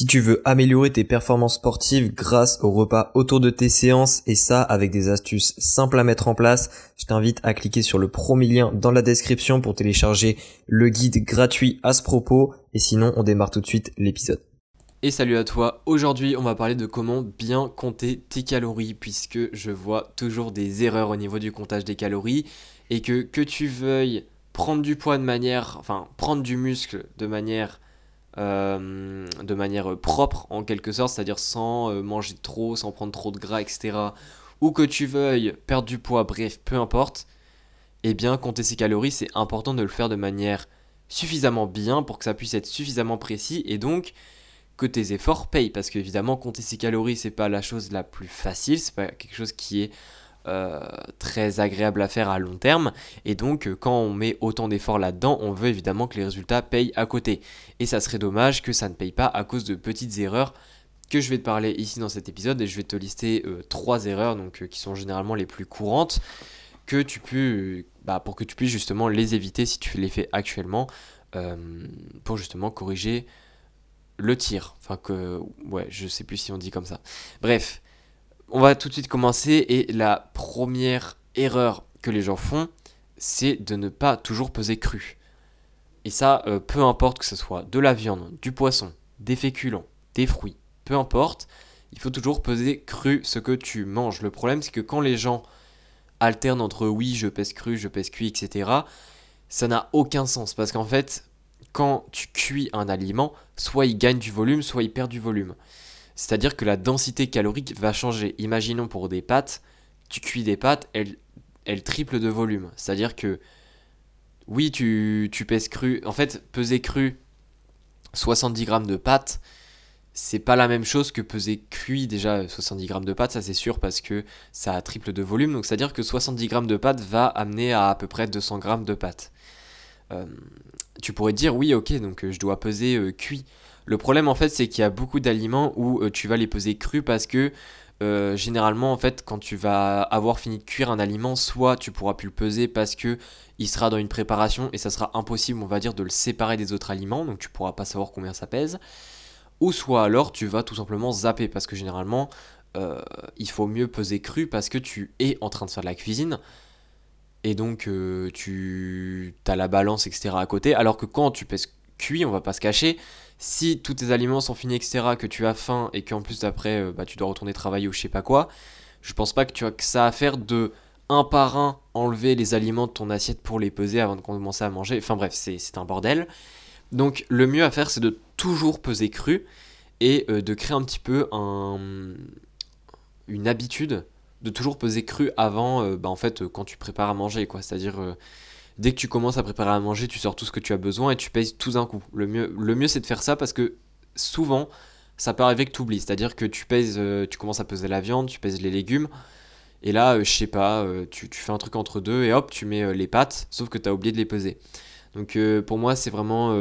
Si tu veux améliorer tes performances sportives grâce au repas autour de tes séances et ça avec des astuces simples à mettre en place, je t'invite à cliquer sur le premier lien dans la description pour télécharger le guide gratuit à ce propos et sinon on démarre tout de suite l'épisode. Et salut à toi, aujourd'hui on va parler de comment bien compter tes calories puisque je vois toujours des erreurs au niveau du comptage des calories et que que tu veuilles prendre du poids de manière, enfin prendre du muscle de manière euh, de manière propre en quelque sorte, c'est-à-dire sans euh, manger trop, sans prendre trop de gras, etc. Ou que tu veuilles perdre du poids, bref, peu importe, eh bien compter ses calories, c'est important de le faire de manière suffisamment bien pour que ça puisse être suffisamment précis et donc que tes efforts payent. Parce qu'évidemment, compter ses calories, c'est pas la chose la plus facile, c'est pas quelque chose qui est euh, très agréable à faire à long terme. Et donc, euh, quand on met autant d'efforts là-dedans, on veut évidemment que les résultats payent à côté. Et ça serait dommage que ça ne paye pas à cause de petites erreurs que je vais te parler ici dans cet épisode. Et je vais te lister euh, trois erreurs donc, qui sont généralement les plus courantes que tu peux, bah, pour que tu puisses justement les éviter si tu les fais actuellement pour justement corriger le tir. Enfin que, ouais, je sais plus si on dit comme ça. Bref, on va tout de suite commencer et la première erreur que les gens font, c'est de ne pas toujours peser cru. Et ça, euh, peu importe que ce soit de la viande, du poisson, des féculents, des fruits, peu importe, il faut toujours peser cru ce que tu manges. Le problème, c'est que quand les gens alternent entre oui, je pèse cru, je pèse cuit, etc., ça n'a aucun sens. Parce qu'en fait, quand tu cuis un aliment, soit il gagne du volume, soit il perd du volume. C'est-à-dire que la densité calorique va changer. Imaginons pour des pâtes, tu cuis des pâtes, elles, elles triplent de volume. C'est-à-dire que, oui, tu, pèses cru. En fait, peser cru 70 grammes de pâtes, c'est pas la même chose que peser cuit déjà 70 grammes de pâtes, ça c'est sûr parce que ça triple de volume. Donc c'est-à-dire que 70 grammes de pâtes va amener à à peu près 200 grammes de pâtes. Euh, tu pourrais dire oui ok donc je dois peser euh, cuit. Le problème en fait c'est qu'il y a beaucoup d'aliments où euh, tu vas les peser crus parce que euh, généralement en fait quand tu vas avoir fini de cuire un aliment soit tu pourras plus le peser parce que il sera dans une préparation et ça sera impossible on va dire de le séparer des autres aliments donc tu pourras pas savoir combien ça pèse ou soit alors tu vas tout simplement zapper parce que généralement euh, il faut mieux peser cru parce que tu es en train de faire de la cuisine et donc tu as la balance etc à côté alors que quand tu pèses cuit on va pas se cacher si tous tes aliments sont finis, etc., que tu as faim et qu'en plus d'après euh, bah, tu dois retourner travailler ou je sais pas quoi, je pense pas que tu as que ça à faire de un par un enlever les aliments de ton assiette pour les peser avant de commencer à manger. Enfin bref, c'est un bordel. Donc le mieux à faire c'est de toujours peser cru et euh, de créer un petit peu un, une habitude de toujours peser cru avant, euh, bah, en fait, quand tu prépares à manger, quoi. C'est-à-dire, dès que tu commences à préparer à manger, tu sors tout ce que tu as besoin et tu pèses tout d'un coup. Le mieux, le mieux c'est de faire ça parce que souvent, ça peut arriver que tu oublies. C'est-à-dire que tu pèses, euh, tu commences à peser la viande, tu pèses les légumes. Et là, euh, je sais pas, euh, tu, fais un truc entre deux et hop, tu mets les pâtes, sauf que tu as oublié de les peser. Donc pour moi, c'est vraiment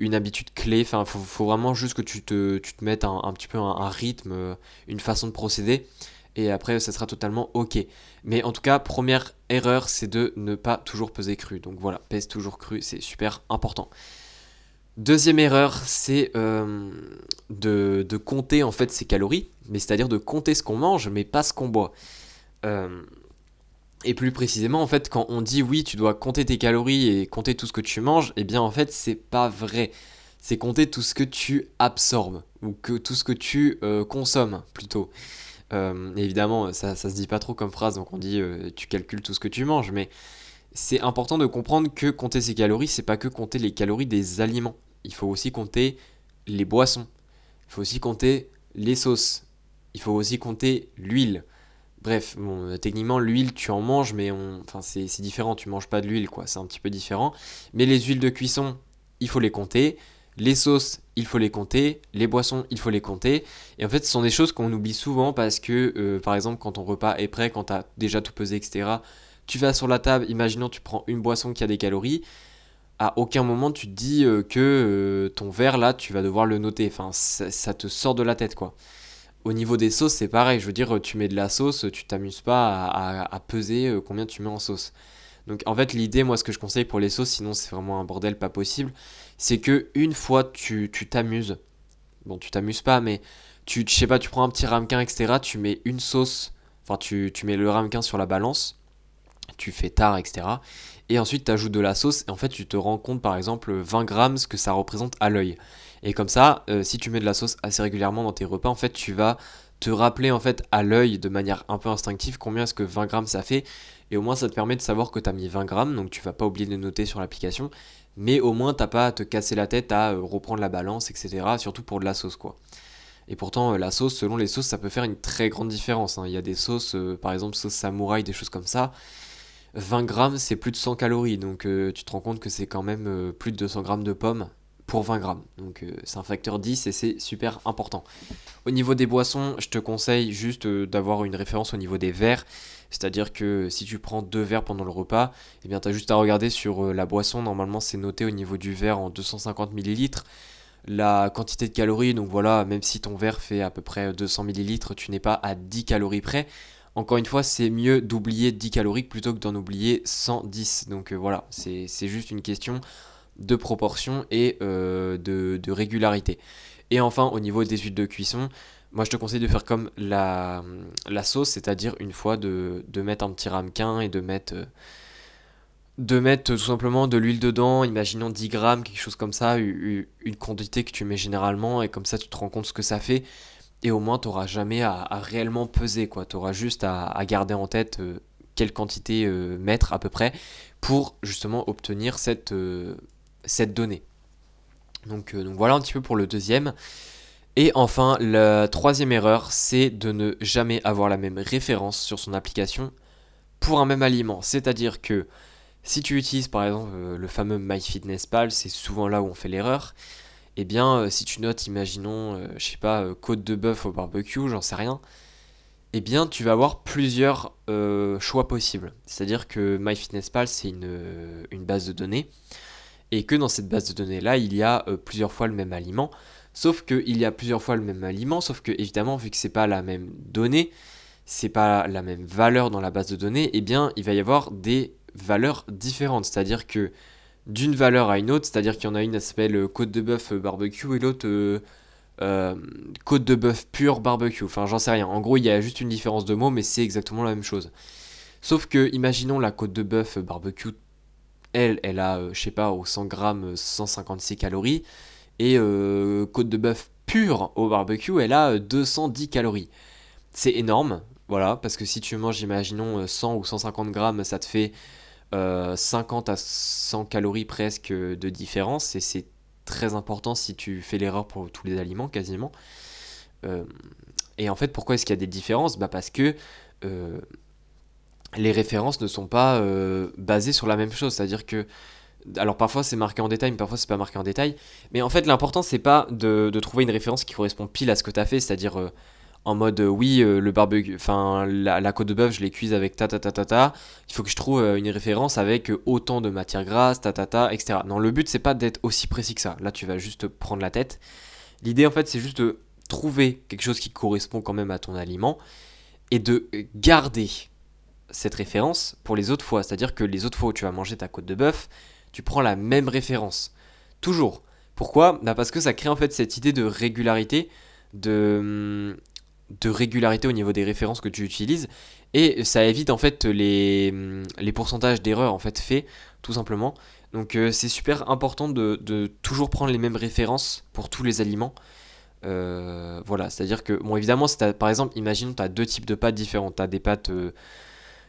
une habitude clé. Enfin, faut, faut vraiment juste que tu te, tu te mettes un, petit peu un rythme, une façon de procéder et après ça sera totalement ok. Mais en tout cas, première erreur, c'est de ne pas toujours peser cru. Donc voilà, pèse toujours cru, c'est super important. Deuxième erreur, c'est euh, de, compter en fait ses calories, mais c'est-à-dire de compter ce qu'on mange, mais pas ce qu'on boit. Euh, et plus précisément, en fait, quand on dit oui, tu dois compter tes calories et compter tout ce que tu manges, eh bien en fait, c'est pas vrai. C'est compter tout ce que tu absorbes ou que tout ce que tu euh, consommes plutôt. Euh, évidemment, ça, ça se dit pas trop comme phrase, donc on dit euh, tu calcules tout ce que tu manges, mais c'est important de comprendre que compter ses calories, c'est pas que compter les calories des aliments. Il faut aussi compter les boissons. Il faut aussi compter les sauces. Il faut aussi compter l'huile. Bref, bon, techniquement, l'huile, tu en manges, mais enfin, c'est différent. Tu manges pas de l'huile, quoi. C'est un petit peu différent. Mais les huiles de cuisson, il faut les compter. Les sauces, il faut les compter. Les boissons, il faut les compter. Et en fait, ce sont des choses qu'on oublie souvent parce que, euh, par exemple, quand ton repas est prêt, quand tu as déjà tout pesé, etc., tu vas sur la table, imaginons tu prends une boisson qui a des calories. À aucun moment tu te dis euh, que euh, ton verre là, tu vas devoir le noter. Enfin, ça, te sort de la tête quoi. Au niveau des sauces, c'est pareil. Je veux dire, tu mets de la sauce, tu t'amuses pas à, peser combien tu mets en sauce. Donc en fait l'idée moi ce que je conseille pour les sauces, sinon c'est vraiment un bordel pas possible, c'est que une fois tu t'amuses, bon tu t'amuses pas mais tu je sais pas tu prends un petit ramequin etc tu mets une sauce, enfin tu, tu mets le ramequin sur la balance, tu fais tard etc et ensuite tu ajoutes de la sauce et en fait tu te rends compte par exemple 20 grammes ce que ça représente à l'œil. Et comme ça, euh, si tu mets de la sauce assez régulièrement dans tes repas, en fait tu vas te rappeler en fait à l'œil de manière un peu instinctive combien est-ce que 20 grammes ça fait. Et au moins ça te permet de savoir que tu as mis 20 grammes, donc tu vas pas oublier de noter sur l'application. Mais au moins t'as pas à te casser la tête à euh, reprendre la balance, etc. Surtout pour de la sauce quoi. Et pourtant, euh, la sauce, selon les sauces, ça peut faire une très grande différence. Hein. Il y a des sauces, par exemple sauce samouraï, des choses comme ça. 20 grammes, c'est plus de 100 calories. Donc euh, tu te rends compte que c'est quand même euh, plus de 200 grammes de pommes pour 20 grammes. Donc euh, c'est un facteur 10 et c'est super important. Au niveau des boissons, je te conseille juste d'avoir une référence au niveau des verres. C'est-à-dire que si tu prends deux verres pendant le repas, eh bien tu as juste à regarder sur la boisson. Normalement c'est noté au niveau du verre en 250 ml. La quantité de calories, donc voilà, même si ton verre fait à peu près 200 ml, tu n'es pas à 10 calories près. Encore une fois, c'est mieux d'oublier 10 calories plutôt que d'en oublier 110. Donc euh, voilà, c'est juste une question de proportion et euh, de, régularité. Et enfin, au niveau des huiles de cuisson, moi je te conseille de faire comme la, sauce, c'est-à-dire une fois de, mettre un petit ramequin et de mettre, de mettre tout simplement de l'huile dedans, imaginons 10 grammes, quelque chose comme ça, une quantité que tu mets généralement, et comme ça tu te rends compte ce que ça fait et au moins tu n'auras jamais à, réellement peser. Tu auras juste à, garder en tête euh, quelle quantité euh, mettre à peu près pour justement obtenir cette, euh, donnée. Donc, donc voilà un petit peu pour le deuxième. Et enfin, la troisième erreur, c'est de ne jamais avoir la même référence sur son application pour un même aliment. C'est-à-dire que si tu utilises par exemple le fameux MyFitnessPal, c'est souvent là où on fait l'erreur eh bien, euh, si tu notes, imaginons, euh, je sais pas, euh, côte de bœuf au barbecue, j'en sais rien, eh bien, tu vas avoir plusieurs choix possibles. C'est-à-dire que MyFitnessPal, c'est une, base de données, et que dans cette base de données-là, il y a plusieurs fois le même aliment, sauf qu'il y a plusieurs fois le même aliment, sauf que, évidemment, vu que c'est pas la même donnée, c'est pas la même valeur dans la base de données, eh bien, il va y avoir des valeurs différentes. C'est-à-dire que d'une valeur à une autre, c'est-à-dire qu'il y en a une qui s'appelle euh, côte de bœuf euh, barbecue et l'autre euh, côte de bœuf pure barbecue. Enfin, j'en sais rien. En gros, il y a juste une différence de mots, mais c'est exactement la même chose. Sauf que, imaginons la côte de bœuf barbecue, elle, elle a, je sais pas, au 100 grammes, 156 calories. Et côte de bœuf pure au barbecue, elle a 210 calories. C'est énorme, voilà, parce que si tu manges, imaginons, 100 ou 150 grammes, ça te fait 50 euh, à 100 calories presque de différence et c'est très important si tu fais l'erreur pour tous les aliments quasiment. Euh, et en fait, pourquoi est-ce qu'il y a des différences? Bah Parce que euh, les références ne sont pas basées sur la même chose. C'est-à-dire que. Alors parfois c'est marqué en détail, mais parfois c'est pas marqué en détail. Mais en fait, l'important c'est pas de, de, trouver une référence qui correspond pile à ce que tu as fait. C'est-à-dire en mode euh, oui euh, le barbecue enfin la, côte de bœuf je l'ai cuise avec ta ta ta ta ta. Il faut que je trouve euh, une référence avec autant de matière grasse ta ta ta etc non le but c'est pas d'être aussi précis que ça. Là tu vas juste prendre la tête. L'idée en fait c'est juste de trouver quelque chose qui correspond quand même à ton aliment et de garder cette référence pour les autres fois. C'est à dire que les autres fois où tu vas manger ta côte de bœuf tu prends la même référence. Toujours. Pourquoi? Bah parce que ça crée en fait cette idée de régularité de hum, de régularité au niveau des références que tu utilises. Et ça évite en fait les, les pourcentages d'erreurs en fait faits tout simplement. Donc euh, c'est super important de, toujours prendre les mêmes références pour tous les aliments. Euh, voilà. C'est à dire que bon évidemment si par exemple imagine tu as deux types de pâtes différentes. Tu as des pâtes euh,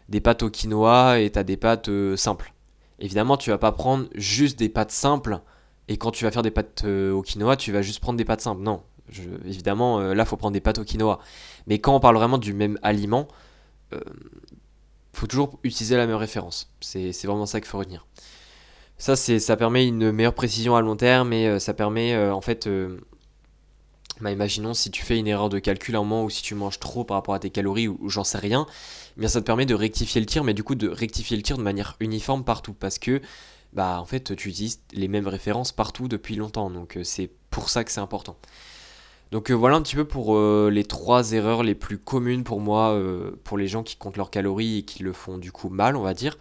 des pâtes au quinoa et tu as des pâtes simples. Évidemment tu vas pas prendre juste des pâtes simples et quand tu vas faire des pâtes au quinoa tu vas juste prendre des pâtes simples. Non évidemment, euh, là, faut prendre des pâtes au quinoa. Mais quand on parle vraiment du même aliment, euh, faut toujours utiliser la même référence. C'est vraiment ça qu'il faut retenir. Ça, ça permet une meilleure précision à long terme et euh, ça permet en fait. Bah, imaginons si tu fais une erreur de calcul à un moment ou si tu manges trop par rapport à tes calories ou, j'en sais rien, eh ça te permet de rectifier le tir, mais du coup de rectifier le tir de manière uniforme partout parce que bah en fait tu utilises les mêmes références partout depuis longtemps donc c'est pour ça que c'est important. Donc euh, voilà un petit peu pour euh, les trois erreurs les plus communes pour moi, euh, pour les gens qui comptent leurs calories et qui le font du coup mal, on va dire.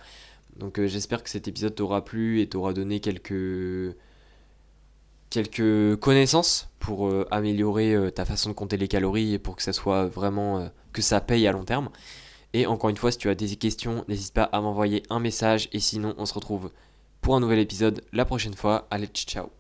Donc j'espère que cet épisode t'aura plu et t'aura donné quelques quelques connaissances pour améliorer ta façon de compter les calories et pour que ça soit vraiment que ça paye à long terme. Et encore une fois, si tu as des questions, n'hésite pas à m'envoyer un message. Et sinon, on se retrouve pour un nouvel épisode la prochaine fois. Allez, ciao